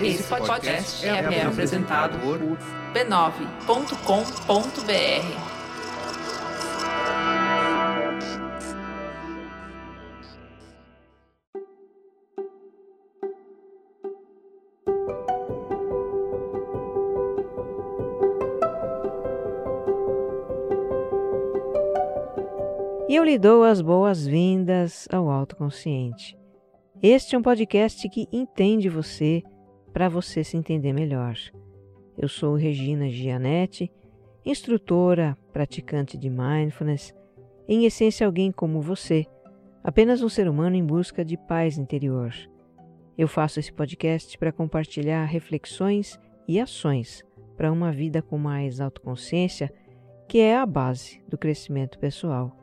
Esse podcast é, é apresentado por b9.com.br. E eu lhe dou as boas-vindas ao Autoconsciente. Este é um podcast que entende você para você se entender melhor. Eu sou Regina Gianetti, instrutora, praticante de mindfulness, em essência alguém como você, apenas um ser humano em busca de paz interior. Eu faço esse podcast para compartilhar reflexões e ações para uma vida com mais autoconsciência, que é a base do crescimento pessoal.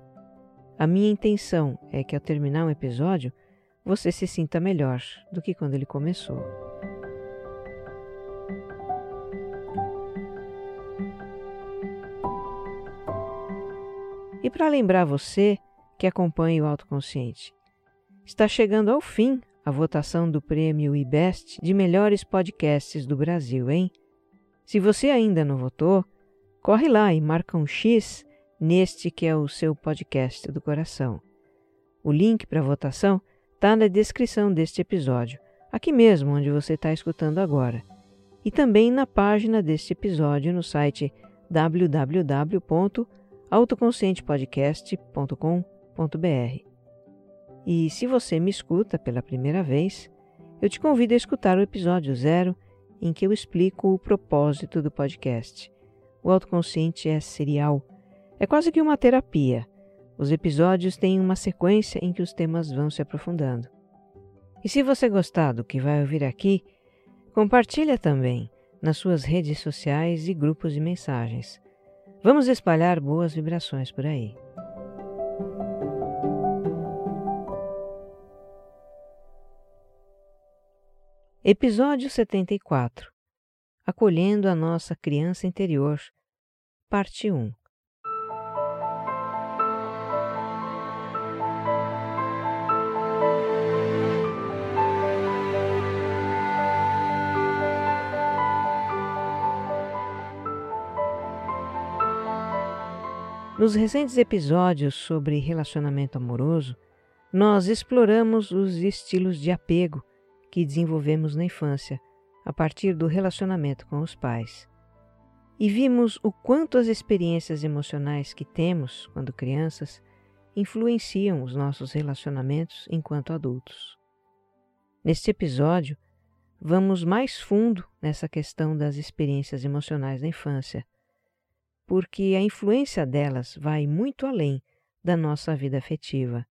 A minha intenção é que ao terminar um episódio você se sinta melhor do que quando ele começou. E para lembrar você que acompanha o autoconsciente, está chegando ao fim a votação do prêmio IBEST de melhores podcasts do Brasil, hein? Se você ainda não votou, corre lá e marca um X neste que é o seu podcast do coração. O link para a votação está na descrição deste episódio, aqui mesmo onde você está escutando agora, e também na página deste episódio no site www.autoconscientepodcast.com.br. E se você me escuta pela primeira vez, eu te convido a escutar o episódio zero em que eu explico o propósito do podcast. O autoconsciente é serial é quase que uma terapia. Os episódios têm uma sequência em que os temas vão se aprofundando. E se você gostar do que vai ouvir aqui, compartilha também nas suas redes sociais e grupos de mensagens. Vamos espalhar boas vibrações por aí. Episódio 74 Acolhendo a nossa criança interior, Parte 1 Nos recentes episódios sobre relacionamento amoroso, nós exploramos os estilos de apego que desenvolvemos na infância a partir do relacionamento com os pais. E vimos o quanto as experiências emocionais que temos quando crianças influenciam os nossos relacionamentos enquanto adultos. Neste episódio, vamos mais fundo nessa questão das experiências emocionais da infância porque a influência delas vai muito além da nossa vida afetiva.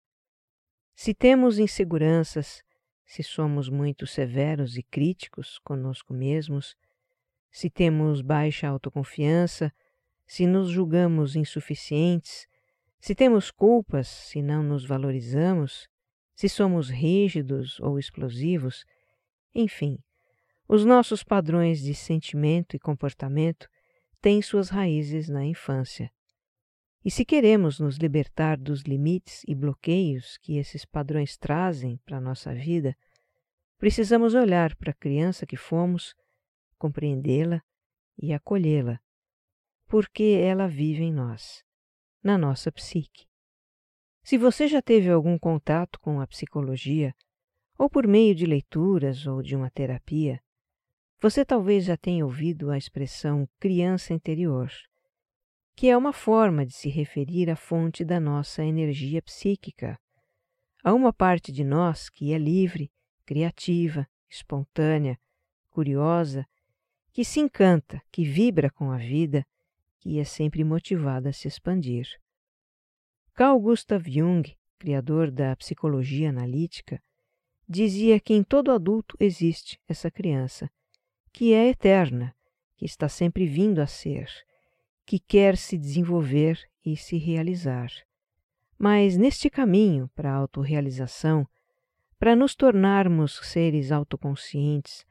Se temos inseguranças, se somos muito severos e críticos conosco mesmos, se temos baixa autoconfiança, se nos julgamos insuficientes, se temos culpas, se não nos valorizamos, se somos rígidos ou explosivos, enfim, os nossos padrões de sentimento e comportamento tem suas raízes na infância. E se queremos nos libertar dos limites e bloqueios que esses padrões trazem para a nossa vida, precisamos olhar para a criança que fomos, compreendê-la e acolhê-la, porque ela vive em nós, na nossa psique. Se você já teve algum contato com a psicologia, ou por meio de leituras ou de uma terapia, você talvez já tenha ouvido a expressão criança interior, que é uma forma de se referir à fonte da nossa energia psíquica, a uma parte de nós que é livre, criativa, espontânea, curiosa, que se encanta, que vibra com a vida, que é sempre motivada a se expandir. Carl Gustav Jung, criador da psicologia analítica, dizia que em todo adulto existe essa criança que é eterna, que está sempre vindo a ser, que quer se desenvolver e se realizar. Mas neste caminho para a autorrealização, para nos tornarmos seres autoconscientes,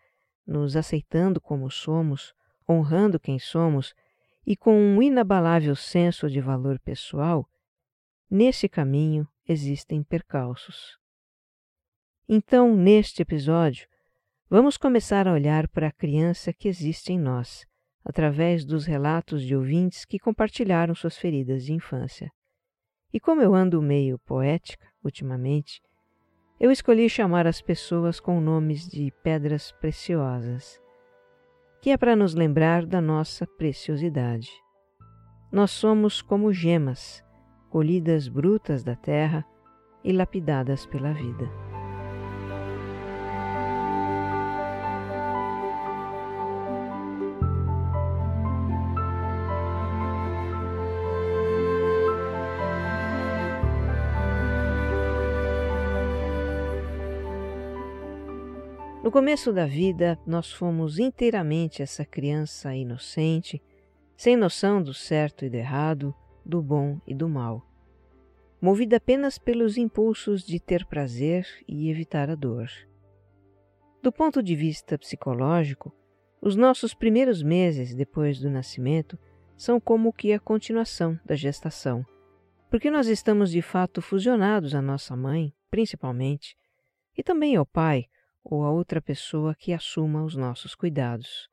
nos aceitando como somos, honrando quem somos e com um inabalável senso de valor pessoal, nesse caminho existem percalços. Então, neste episódio, vamos começar a olhar para a criança que existe em nós, através dos relatos de ouvintes que compartilharam suas feridas de infância. E como eu ando meio poética ultimamente, eu escolhi chamar as pessoas com nomes de pedras preciosas, que é para nos lembrar da nossa preciosidade. Nós somos como gemas, colhidas brutas da terra e lapidadas pela vida. Começo da vida, nós fomos inteiramente essa criança inocente, sem noção do certo e do errado, do bom e do mal, movida apenas pelos impulsos de ter prazer e evitar a dor. Do ponto de vista psicológico, os nossos primeiros meses depois do nascimento são como que a continuação da gestação, porque nós estamos de fato fusionados à nossa mãe, principalmente, e também ao pai, ou a outra pessoa que assuma os nossos cuidados.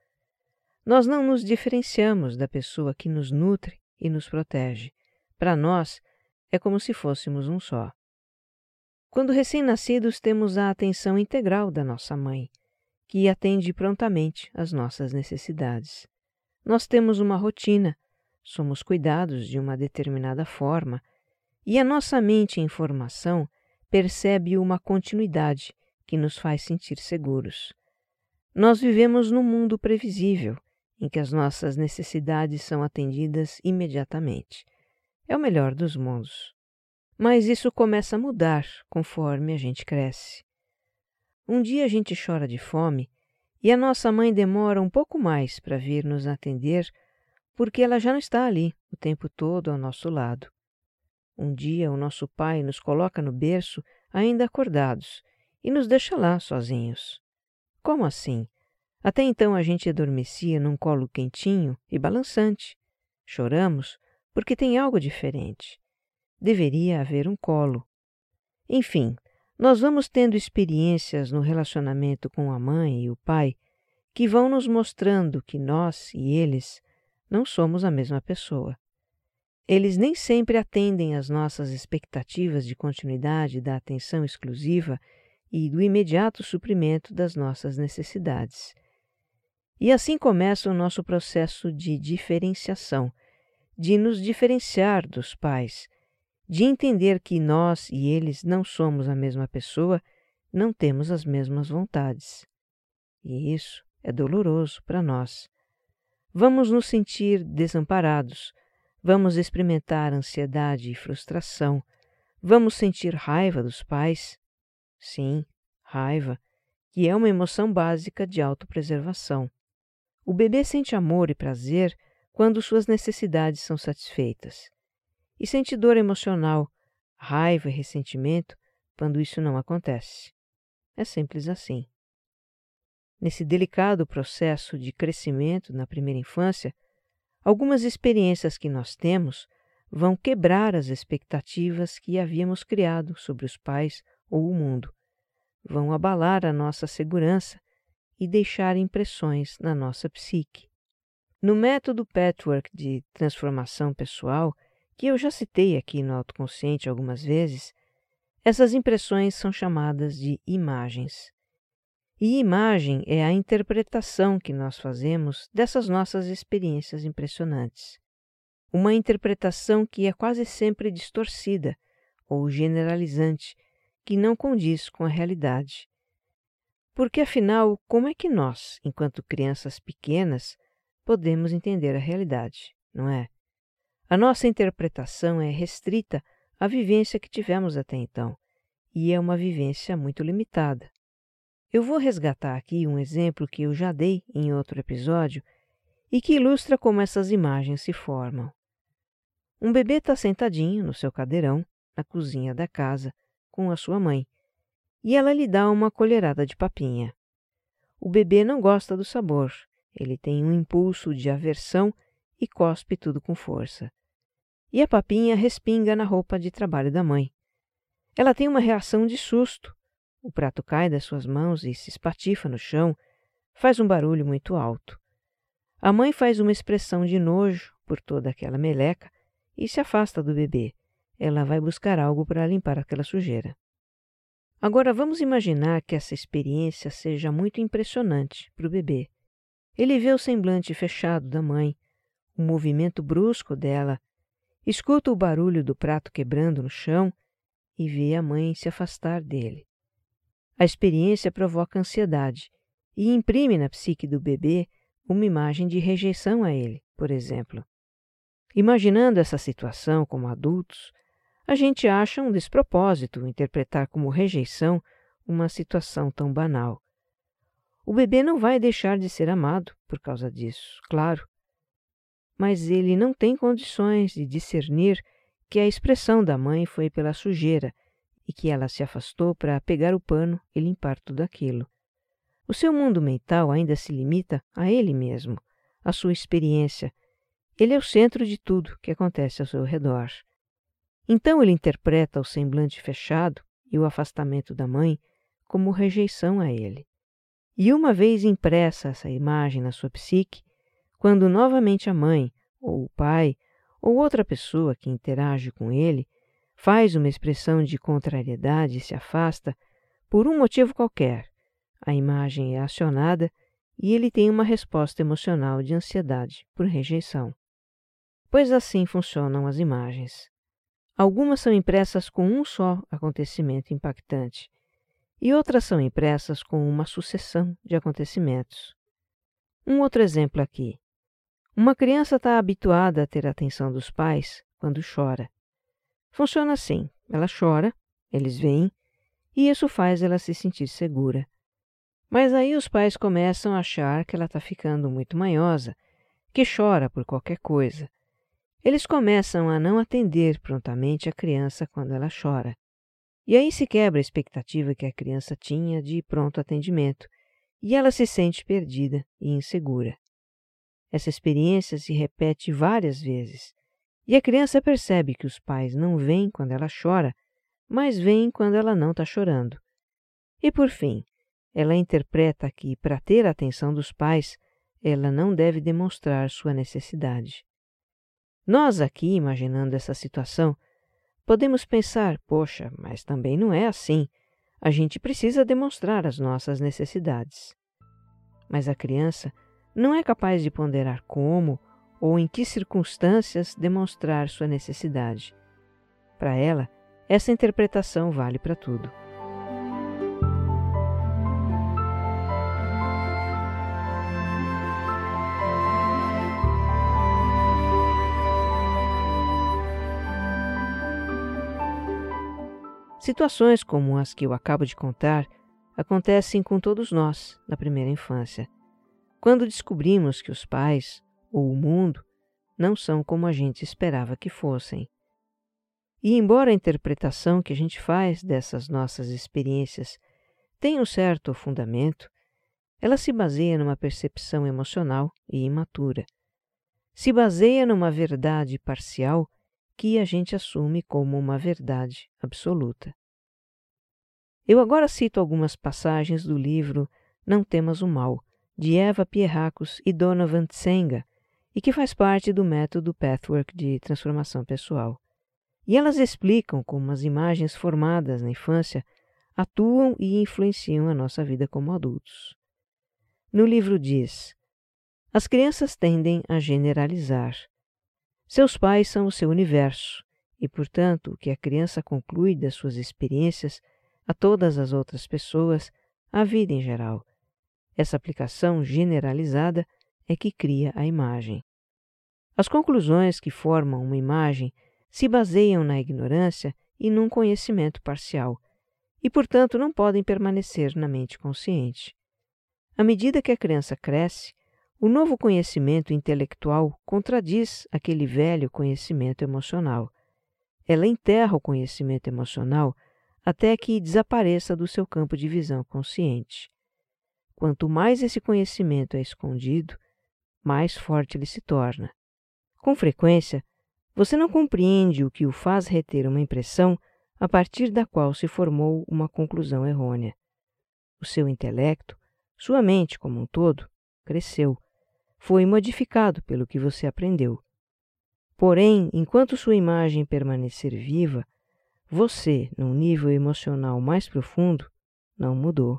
Nós não nos diferenciamos da pessoa que nos nutre e nos protege. Para nós, é como se fôssemos um só. Quando recém-nascidos, temos a atenção integral da nossa mãe, que atende prontamente às nossas necessidades. Nós temos uma rotina, somos cuidados de uma determinada forma, e a nossa mente em formação percebe uma continuidade que nos faz sentir seguros. Nós vivemos num mundo previsível, em que as nossas necessidades são atendidas imediatamente. É o melhor dos mundos. Mas isso começa a mudar conforme a gente cresce. Um dia a gente chora de fome e a nossa mãe demora um pouco mais para vir nos atender porque ela já não está ali o tempo todo ao nosso lado. Um dia o nosso pai nos coloca no berço ainda acordados e nos deixa lá sozinhos. Como assim? Até então a gente adormecia num colo quentinho e balançante. Choramos porque tem algo diferente. Deveria haver um colo. Enfim, nós vamos tendo experiências no relacionamento com a mãe e o pai que vão nos mostrando que nós e eles não somos a mesma pessoa. Eles nem sempre atendem às nossas expectativas de continuidade da atenção exclusiva e do imediato suprimento das nossas necessidades. E assim começa o nosso processo de diferenciação, de nos diferenciar dos pais, de entender que nós e eles não somos a mesma pessoa, não temos as mesmas vontades. E isso é doloroso para nós. Vamos nos sentir desamparados, vamos experimentar ansiedade e frustração, vamos sentir raiva dos pais, Sim, raiva, que é uma emoção básica de autopreservação. O bebê sente amor e prazer quando suas necessidades são satisfeitas. E sente dor emocional, raiva e ressentimento quando isso não acontece. É simples assim. Nesse delicado processo de crescimento na primeira infância, algumas experiências que nós temos vão quebrar as expectativas que havíamos criado sobre os pais ou o mundo, vão abalar a nossa segurança e deixar impressões na nossa psique. No método Patchwork de transformação pessoal, que eu já citei aqui no autoconsciente algumas vezes, essas impressões são chamadas de imagens. E imagem é a interpretação que nós fazemos dessas nossas experiências impressionantes. Uma interpretação que é quase sempre distorcida ou generalizante que não condiz com a realidade. Porque, afinal, como é que nós, enquanto crianças pequenas, podemos entender a realidade, não é? A nossa interpretação é restrita à vivência que tivemos até então, e é uma vivência muito limitada. Eu vou resgatar aqui um exemplo que eu já dei em outro episódio e que ilustra como essas imagens se formam. Um bebê está sentadinho no seu cadeirão, na cozinha da casa, com a sua mãe, e ela lhe dá uma colherada de papinha. O bebê não gosta do sabor, ele tem um impulso de aversão e cospe tudo com força. E a papinha respinga na roupa de trabalho da mãe. Ela tem uma reação de susto, o prato cai das suas mãos e se espatifa no chão, faz um barulho muito alto. A mãe faz uma expressão de nojo por toda aquela meleca e se afasta do bebê. Ela vai buscar algo para limpar aquela sujeira. Agora vamos imaginar que essa experiência seja muito impressionante para o bebê. Ele vê o semblante fechado da mãe, o movimento brusco dela, escuta o barulho do prato quebrando no chão e vê a mãe se afastar dele. A experiência provoca ansiedade e imprime na psique do bebê uma imagem de rejeição a ele, por exemplo. Imaginando essa situação como adultos, a gente acha um despropósito interpretar como rejeição uma situação tão banal. O bebê não vai deixar de ser amado por causa disso, claro. Mas ele não tem condições de discernir que a expressão da mãe foi pela sujeira e que ela se afastou para pegar o pano e limpar tudo aquilo. O seu mundo mental ainda se limita a ele mesmo, à sua experiência. Ele é o centro de tudo que acontece ao seu redor. Então ele interpreta o semblante fechado e o afastamento da mãe como rejeição a ele. E uma vez impressa essa imagem na sua psique, quando novamente a mãe, ou o pai, ou outra pessoa que interage com ele faz uma expressão de contrariedade e se afasta, por um motivo qualquer, a imagem é acionada e ele tem uma resposta emocional de ansiedade por rejeição. Pois assim funcionam as imagens. Algumas são impressas com um só acontecimento impactante, e outras são impressas com uma sucessão de acontecimentos. Um outro exemplo aqui. Uma criança está habituada a ter a atenção dos pais quando chora. Funciona assim: ela chora, eles vêm, e isso faz ela se sentir segura. Mas aí os pais começam a achar que ela está ficando muito manhosa, que chora por qualquer coisa. Eles começam a não atender prontamente a criança quando ela chora. E aí se quebra a expectativa que a criança tinha de pronto atendimento, e ela se sente perdida e insegura. Essa experiência se repete várias vezes, e a criança percebe que os pais não vêm quando ela chora, mas vêm quando ela não está chorando. E por fim, ela interpreta que, para ter a atenção dos pais, ela não deve demonstrar sua necessidade. Nós aqui, imaginando essa situação, podemos pensar: poxa, mas também não é assim. A gente precisa demonstrar as nossas necessidades. Mas a criança não é capaz de ponderar como ou em que circunstâncias demonstrar sua necessidade. Para ela, essa interpretação vale para tudo. Situações como as que eu acabo de contar acontecem com todos nós na primeira infância, quando descobrimos que os pais ou o mundo não são como a gente esperava que fossem. E embora a interpretação que a gente faz dessas nossas experiências tenha um certo fundamento, ela se baseia numa percepção emocional e imatura. Se baseia numa verdade parcial que a gente assume como uma verdade absoluta. Eu agora cito algumas passagens do livro Não Temas o Mal, de Eva Pierracos e Donovan Tsenga, e que faz parte do método Pathwork de transformação pessoal. E elas explicam como as imagens formadas na infância atuam e influenciam a nossa vida como adultos. No livro diz: As crianças tendem a generalizar. Seus pais são o seu universo, e, portanto, o que a criança conclui das suas experiências a todas as outras pessoas, a vida em geral. Essa aplicação generalizada é que cria a imagem. As conclusões que formam uma imagem se baseiam na ignorância e num conhecimento parcial, e, portanto, não podem permanecer na mente consciente. À medida que a criança cresce, o novo conhecimento intelectual contradiz aquele velho conhecimento emocional. Ela enterra o conhecimento emocional até que desapareça do seu campo de visão consciente. Quanto mais esse conhecimento é escondido, mais forte ele se torna. Com frequência, você não compreende o que o faz reter uma impressão a partir da qual se formou uma conclusão errônea. O seu intelecto, sua mente como um todo, cresceu, foi modificado pelo que você aprendeu. Porém, enquanto sua imagem permanecer viva, você, num nível emocional mais profundo, não mudou.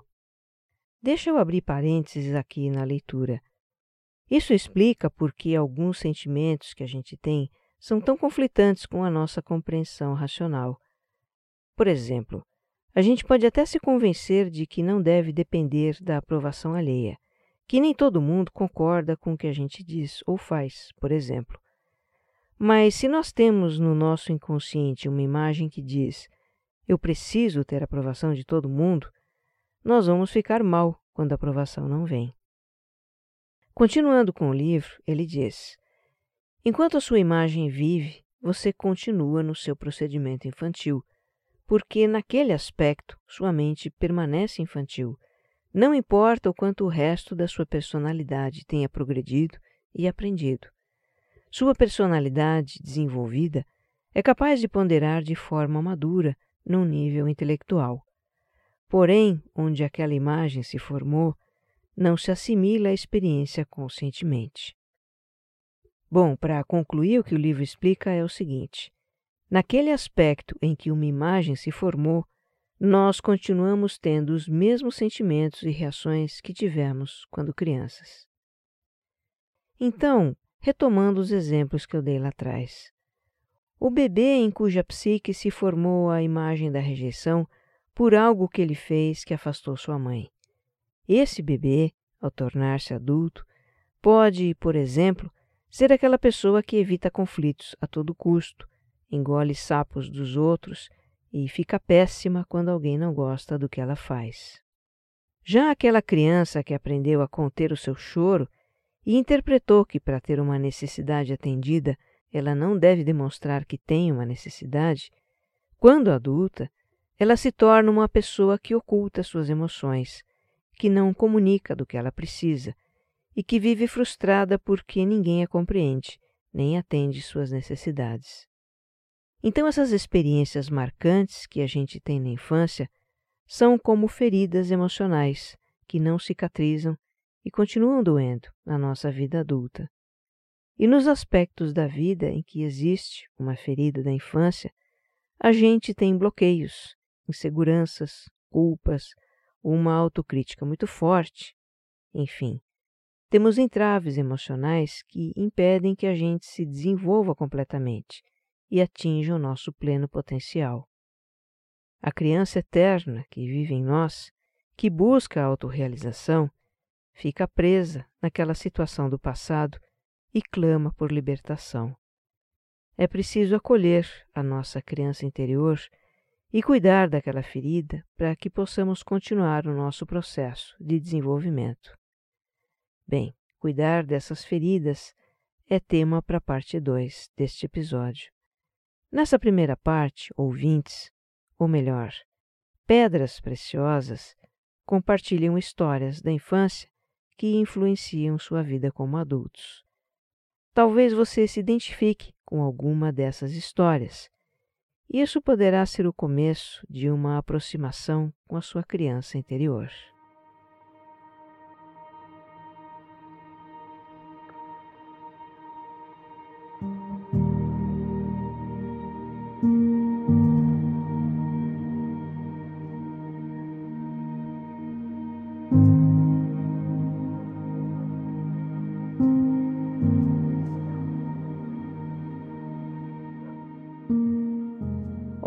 Deixa eu abrir parênteses aqui na leitura. Isso explica por que alguns sentimentos que a gente tem são tão conflitantes com a nossa compreensão racional. Por exemplo, a gente pode até se convencer de que não deve depender da aprovação alheia, que nem todo mundo concorda com o que a gente diz ou faz, por exemplo. Mas se nós temos no nosso inconsciente uma imagem que diz eu preciso ter a aprovação de todo mundo, nós vamos ficar mal quando a aprovação não vem. Continuando com o livro, ele diz: Enquanto a sua imagem vive, você continua no seu procedimento infantil, porque naquele aspecto sua mente permanece infantil, não importa o quanto o resto da sua personalidade tenha progredido e aprendido. Sua personalidade desenvolvida é capaz de ponderar de forma madura num nível intelectual. Porém, onde aquela imagem se formou, não se assimila à experiência conscientemente. Bom, para concluir, o que o livro explica é o seguinte: naquele aspecto em que uma imagem se formou, nós continuamos tendo os mesmos sentimentos e reações que tivemos quando crianças. Então, retomando os exemplos que eu dei lá atrás. O bebê em cuja psique se formou a imagem da rejeição por algo que ele fez que afastou sua mãe. Esse bebê, ao tornar-se adulto, pode, por exemplo, ser aquela pessoa que evita conflitos a todo custo, engole sapos dos outros e fica péssima quando alguém não gosta do que ela faz. Já aquela criança que aprendeu a conter o seu choro e interpretou que para ter uma necessidade atendida ela não deve demonstrar que tem uma necessidade, quando adulta, ela se torna uma pessoa que oculta suas emoções, que não comunica do que ela precisa e que vive frustrada porque ninguém a compreende, nem atende suas necessidades. Então, essas experiências marcantes que a gente tem na infância são como feridas emocionais que não cicatrizam e continuam doendo na nossa vida adulta. E nos aspectos da vida em que existe uma ferida da infância, a gente tem bloqueios, inseguranças, culpas, uma autocrítica muito forte. Enfim, temos entraves emocionais que impedem que a gente se desenvolva completamente e atinja o nosso pleno potencial. A criança eterna que vive em nós, que busca a autorrealização, fica presa naquela situação do passado e clama por libertação. É preciso acolher a nossa criança interior e cuidar daquela ferida para que possamos continuar o nosso processo de desenvolvimento. Bem, cuidar dessas feridas é tema para a parte 2 deste episódio. Nessa primeira parte, ouvintes, ou melhor, pedras preciosas, compartilham histórias da infância que influenciam sua vida como adultos. Talvez você se identifique com alguma dessas histórias. Isso poderá ser o começo de uma aproximação com a sua criança interior.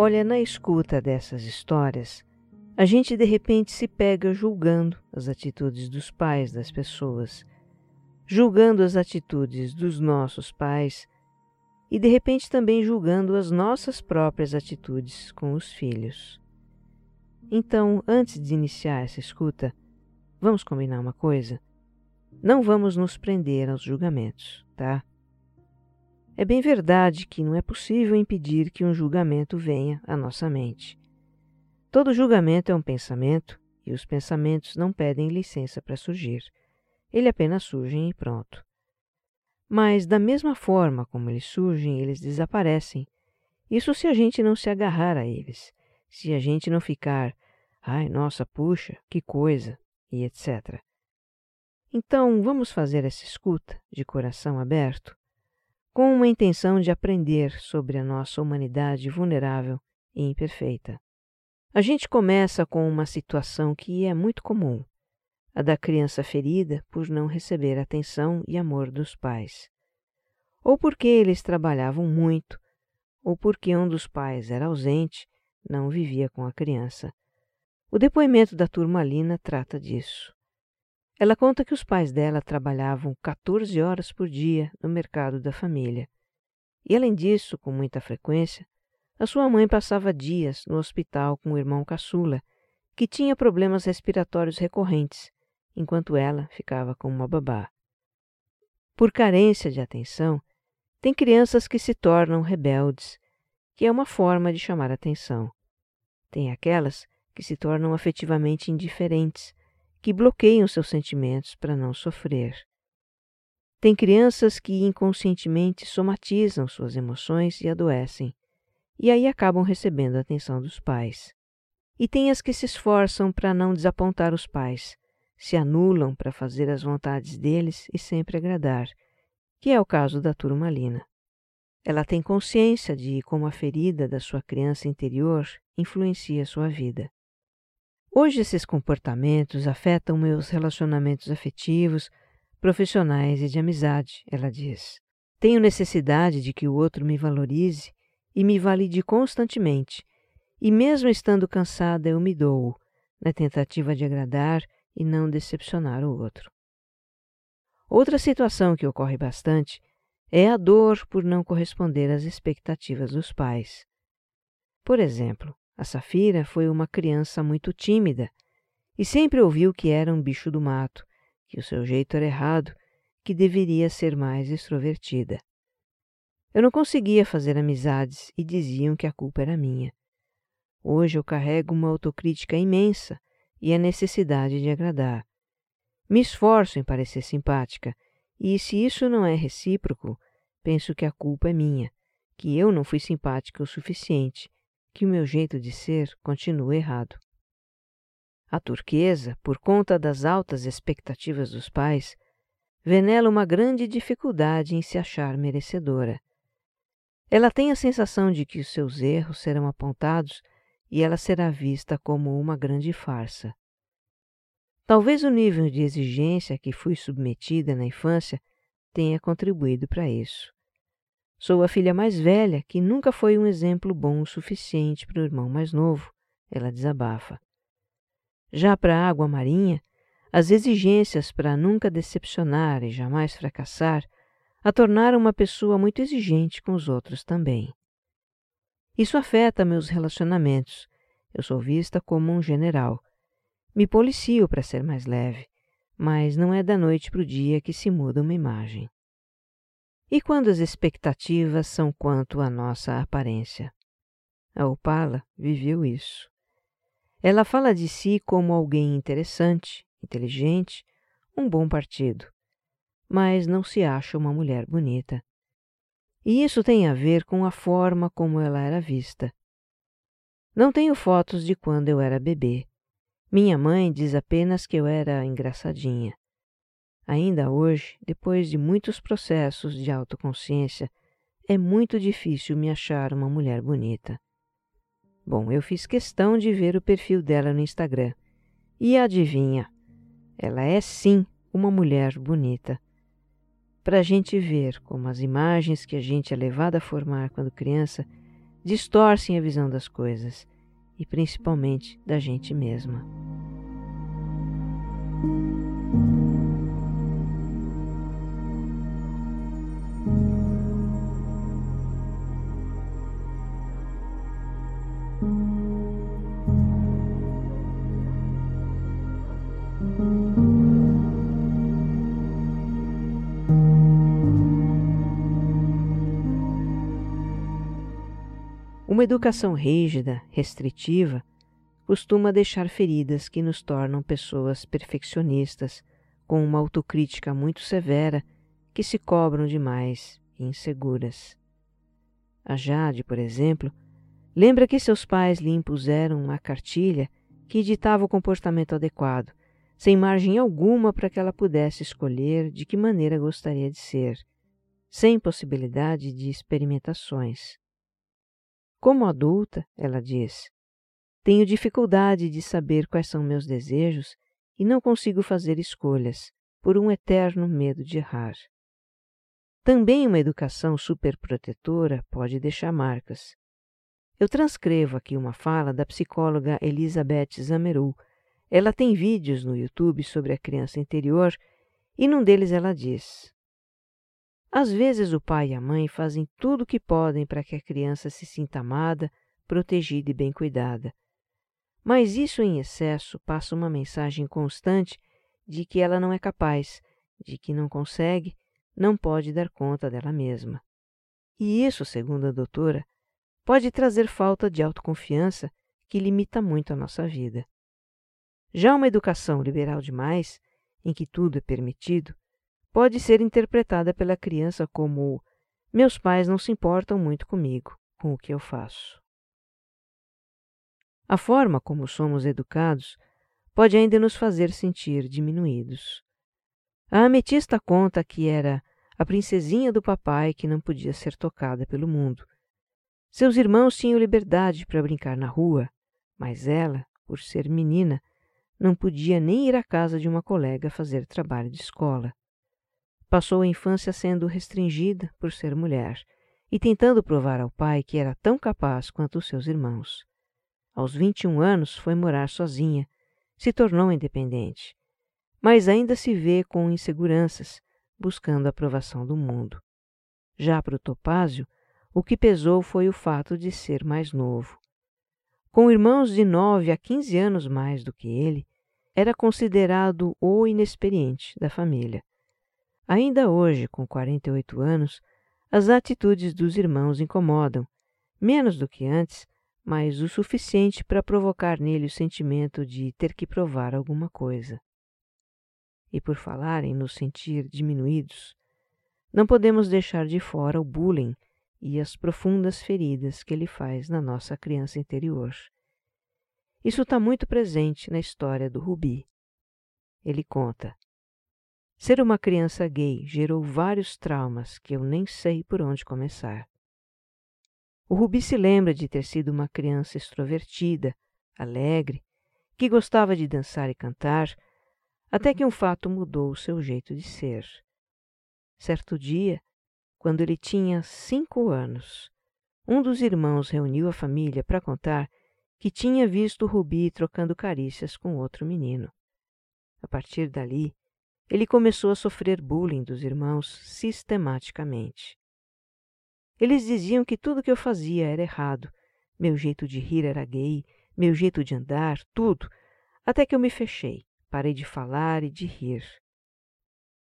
Olha, na escuta dessas histórias, a gente de repente se pega julgando as atitudes dos pais das pessoas, julgando as atitudes dos nossos pais e de repente também julgando as nossas próprias atitudes com os filhos. Então, antes de iniciar essa escuta, vamos combinar uma coisa? Não vamos nos prender aos julgamentos, tá? É bem verdade que não é possível impedir que um julgamento venha à nossa mente. Todo julgamento é um pensamento e os pensamentos não pedem licença para surgir. Eles apenas surgem e pronto. Mas, da mesma forma como eles surgem, eles desaparecem. Isso se a gente não se agarrar a eles. se a gente não ficar, ai, nossa, puxa, que coisa, e etc. Então, vamos fazer essa escuta de coração aberto, com uma intenção de aprender sobre a nossa humanidade vulnerável e imperfeita. A gente começa com uma situação que é muito comum, a da criança ferida por não receber atenção e amor dos pais. Ou porque eles trabalhavam muito, ou porque um dos pais era ausente, não vivia com a criança. O depoimento da turmalina trata disso. Ela conta que os pais dela trabalhavam 14 horas por dia no mercado da família. E além disso, com muita frequência, a sua mãe passava dias no hospital com o irmão caçula, que tinha problemas respiratórios recorrentes, enquanto ela ficava com uma babá. Por carência de atenção, tem crianças que se tornam rebeldes, que é uma forma de chamar atenção. Tem aquelas que se tornam afetivamente indiferentes, que bloqueiam seus sentimentos para não sofrer. Tem crianças que inconscientemente somatizam suas emoções e adoecem, e aí acabam recebendo a atenção dos pais. E tem as que se esforçam para não desapontar os pais, se anulam para fazer as vontades deles e sempre agradar, que é o caso da turmalina. Ela tem consciência de como a ferida da sua criança interior influencia sua vida. Hoje esses comportamentos afetam meus relacionamentos afetivos, profissionais e de amizade, ela diz. Tenho necessidade de que o outro me valorize e me valide constantemente, e mesmo estando cansada eu me dou, na tentativa de agradar e não decepcionar o outro. Outra situação que ocorre bastante é a dor por não corresponder às expectativas dos pais. Por exemplo, a Safira foi uma criança muito tímida e sempre ouviu que era um bicho do mato, que o seu jeito era errado, que deveria ser mais extrovertida. Eu não conseguia fazer amizades e diziam que a culpa era minha. Hoje eu carrego uma autocrítica imensa e a necessidade de agradar. Me esforço em parecer simpática, e se isso não é recíproco, penso que a culpa é minha, que eu não fui simpática o suficiente que o meu jeito de ser continua errado. A turquesa, por conta das altas expectativas dos pais, vê nela uma grande dificuldade em se achar merecedora. Ela tem a sensação de que os seus erros serão apontados e ela será vista como uma grande farsa. Talvez o nível de exigência a que fui submetida na infância tenha contribuído para isso. Sou a filha mais velha que nunca foi um exemplo bom o suficiente para o irmão mais novo, ela desabafa. Já para a água marinha, as exigências para nunca decepcionar e jamais fracassar a tornaram uma pessoa muito exigente com os outros também. Isso afeta meus relacionamentos. Eu sou vista como um general. Me policio para ser mais leve, mas não é da noite para o dia que se muda uma imagem. E quando as expectativas são quanto à nossa aparência? A Opala viveu isso. Ela fala de si como alguém interessante, inteligente, um bom partido, mas não se acha uma mulher bonita. E isso tem a ver com a forma como ela era vista. Não tenho fotos de quando eu era bebê. Minha mãe diz apenas que eu era engraçadinha. Ainda hoje, depois de muitos processos de autoconsciência, é muito difícil me achar uma mulher bonita. Bom, eu fiz questão de ver o perfil dela no Instagram. E adivinha? Ela é sim uma mulher bonita. Para a gente ver como as imagens que a gente é levado a formar quando criança distorcem a visão das coisas e principalmente da gente mesma. Uma educação rígida, restritiva, costuma deixar feridas que nos tornam pessoas perfeccionistas, com uma autocrítica muito severa, que se cobram demais e inseguras. A Jade, por exemplo, Lembra que seus pais lhe impuseram uma cartilha que ditava o comportamento adequado, sem margem alguma para que ela pudesse escolher de que maneira gostaria de ser, sem possibilidade de experimentações. Como adulta, ela diz, tenho dificuldade de saber quais são meus desejos e não consigo fazer escolhas, por um eterno medo de errar. Também uma educação superprotetora pode deixar marcas. Eu transcrevo aqui uma fala da psicóloga Elizabeth Zameru. Ela tem vídeos no YouTube sobre a criança interior e num deles ela diz: Às vezes o pai e a mãe fazem tudo o que podem para que a criança se sinta amada, protegida e bem cuidada. Mas isso em excesso passa uma mensagem constante de que ela não é capaz, de que não consegue, não pode dar conta dela mesma. E isso, segundo a doutora, pode trazer falta de autoconfiança que limita muito a nossa vida. Já uma educação liberal demais, em que tudo é permitido, pode ser interpretada pela criança como meus pais não se importam muito comigo, com o que eu faço. A forma como somos educados pode ainda nos fazer sentir diminuídos. A ametista conta que era a princesinha do papai que não podia ser tocada pelo mundo. Seus irmãos tinham liberdade para brincar na rua, mas ela, por ser menina, não podia nem ir à casa de uma colega fazer trabalho de escola. Passou a infância sendo restringida por ser mulher e tentando provar ao pai que era tão capaz quanto os seus irmãos. Aos 21 anos foi morar sozinha se tornou independente, mas ainda se vê com inseguranças, buscando a aprovação do mundo. Já para o Topázio, o que pesou foi o fato de ser mais novo. Com irmãos de 9 a 15 anos mais do que ele, era considerado o inexperiente da família. Ainda hoje, com 48 anos, as atitudes dos irmãos incomodam, menos do que antes, mas o suficiente para provocar nele o sentimento de ter que provar alguma coisa. E por falar em nos sentir diminuídos, não podemos deixar de fora o bullying e as profundas feridas que ele faz na nossa criança interior. Isso está muito presente na história do Rubi. Ele conta: Ser uma criança gay gerou vários traumas que eu nem sei por onde começar. O Rubi se lembra de ter sido uma criança extrovertida, alegre, que gostava de dançar e cantar, até que um fato mudou o seu jeito de ser. Certo dia, quando ele tinha cinco anos, um dos irmãos reuniu a família para contar que tinha visto o Rubi trocando carícias com outro menino. A partir dali, ele começou a sofrer bullying dos irmãos sistematicamente. Eles diziam que tudo que eu fazia era errado. Meu jeito de rir era gay, meu jeito de andar, tudo. Até que eu me fechei, parei de falar e de rir.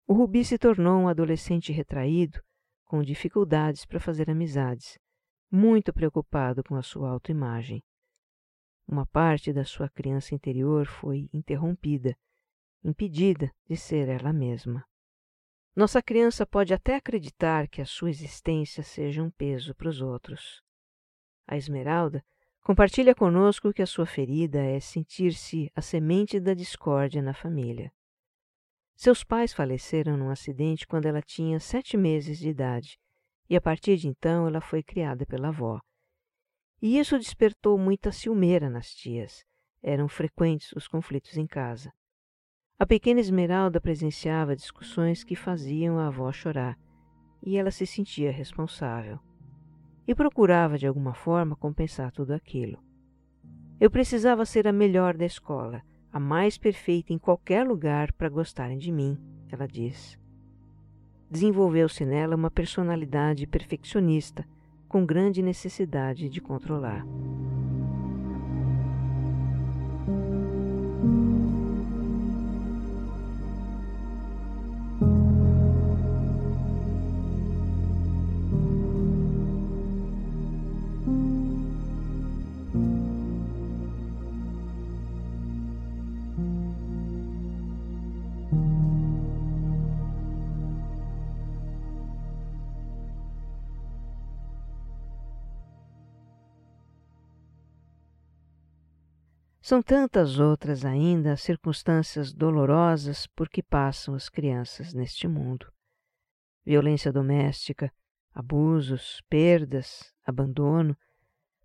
O Rubi se tornou um adolescente retraído, com dificuldades para fazer amizades, muito preocupado com a sua autoimagem. Uma parte da sua criança interior foi interrompida, impedida de ser ela mesma. Nossa criança pode até acreditar que a sua existência seja um peso para os outros. A Esmeralda compartilha conosco que a sua ferida é sentir-se a semente da discórdia na família. Seus pais faleceram num acidente quando ela tinha sete meses de idade, e a partir de então ela foi criada pela avó. E isso despertou muita ciumeira nas tias. Eram frequentes os conflitos em casa. A pequena Esmeralda presenciava discussões que faziam a avó chorar, e ela se sentia responsável. E procurava de alguma forma compensar tudo aquilo. Eu precisava ser a melhor da escola, a mais perfeita em qualquer lugar para gostarem de mim, ela diz. Desenvolveu-se nela uma personalidade perfeccionista, com grande necessidade de controlar. São tantas outras ainda as circunstâncias dolorosas por que passam as crianças neste mundo. Violência doméstica, abusos, perdas, abandono,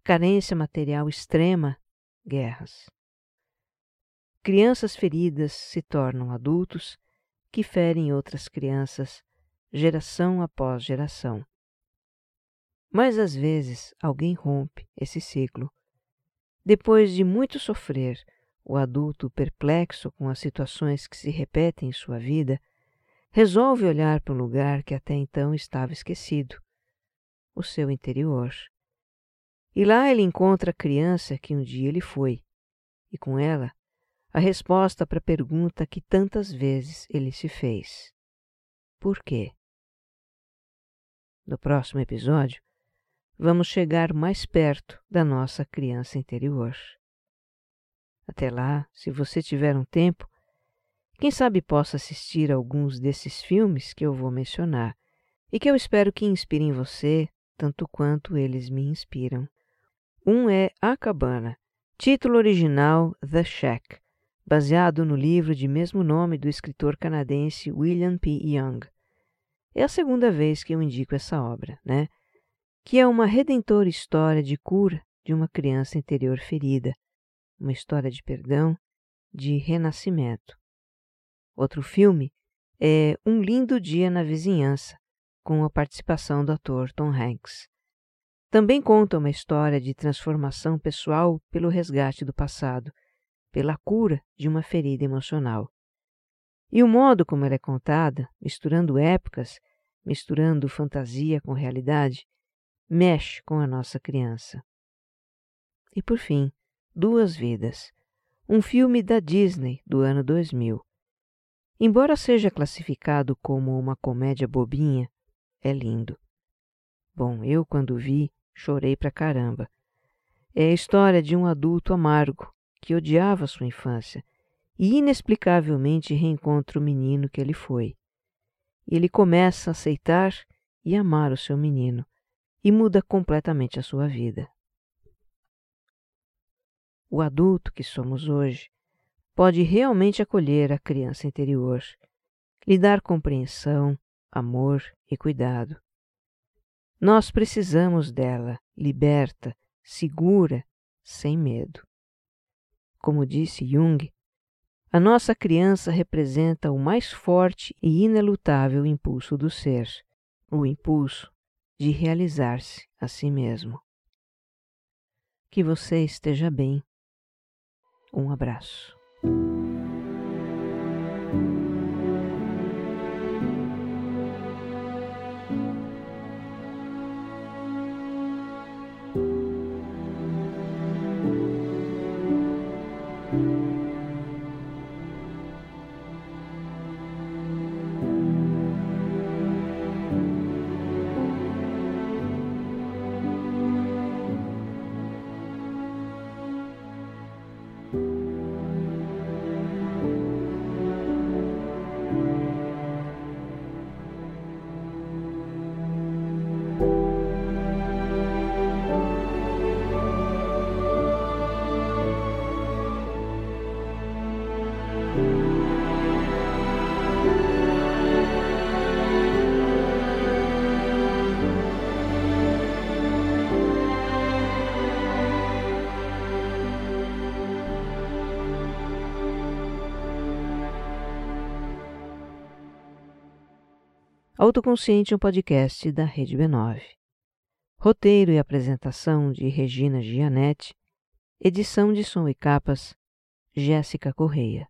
carência material extrema, guerras. Crianças feridas se tornam adultos que ferem outras crianças, geração após geração. Mas às vezes alguém rompe esse ciclo. Depois de muito sofrer, o adulto, perplexo com as situações que se repetem em sua vida, resolve olhar para um lugar que até então estava esquecido o seu interior. E lá ele encontra a criança que um dia ele foi, e com ela a resposta para a pergunta que tantas vezes ele se fez: Por quê? No próximo episódio, vamos chegar mais perto da nossa criança interior. Até lá, se você tiver um tempo, quem sabe possa assistir a alguns desses filmes que eu vou mencionar e que eu espero que inspirem você tanto quanto eles me inspiram. Um é A Cabana, título original The Shack, baseado no livro de mesmo nome do escritor canadense William P. Young. É a segunda vez que eu indico essa obra, né? Que é uma redentora história de cura de uma criança interior ferida, uma história de perdão, de renascimento. Outro filme é Um Lindo Dia na Vizinhança, com a participação do ator Tom Hanks. Também conta uma história de transformação pessoal pelo resgate do passado pela cura de uma ferida emocional. E o modo como ela é contada, misturando épocas, misturando fantasia com realidade, mexe com a nossa criança. E por fim, Duas Vidas, um filme da Disney do ano 2000. Embora seja classificado como uma comédia bobinha, é lindo. Bom, eu quando vi, chorei pra caramba. É a história de um adulto amargo que odiava sua infância e inexplicavelmente reencontra o menino que ele foi. Ele começa a aceitar e amar o seu menino e muda completamente a sua vida. O adulto que somos hoje pode realmente acolher a criança interior, lhe dar compreensão, amor e cuidado. Nós precisamos dela, liberta, segura, sem medo. Como disse Jung, a nossa criança representa o mais forte e inelutável impulso do ser, o impulso de realizar-se a si mesmo. Que você esteja bem. Um abraço. Autoconsciente um podcast da Rede B9. Roteiro e apresentação de Regina Gianetti. Edição de som e capas, Jéssica Correia.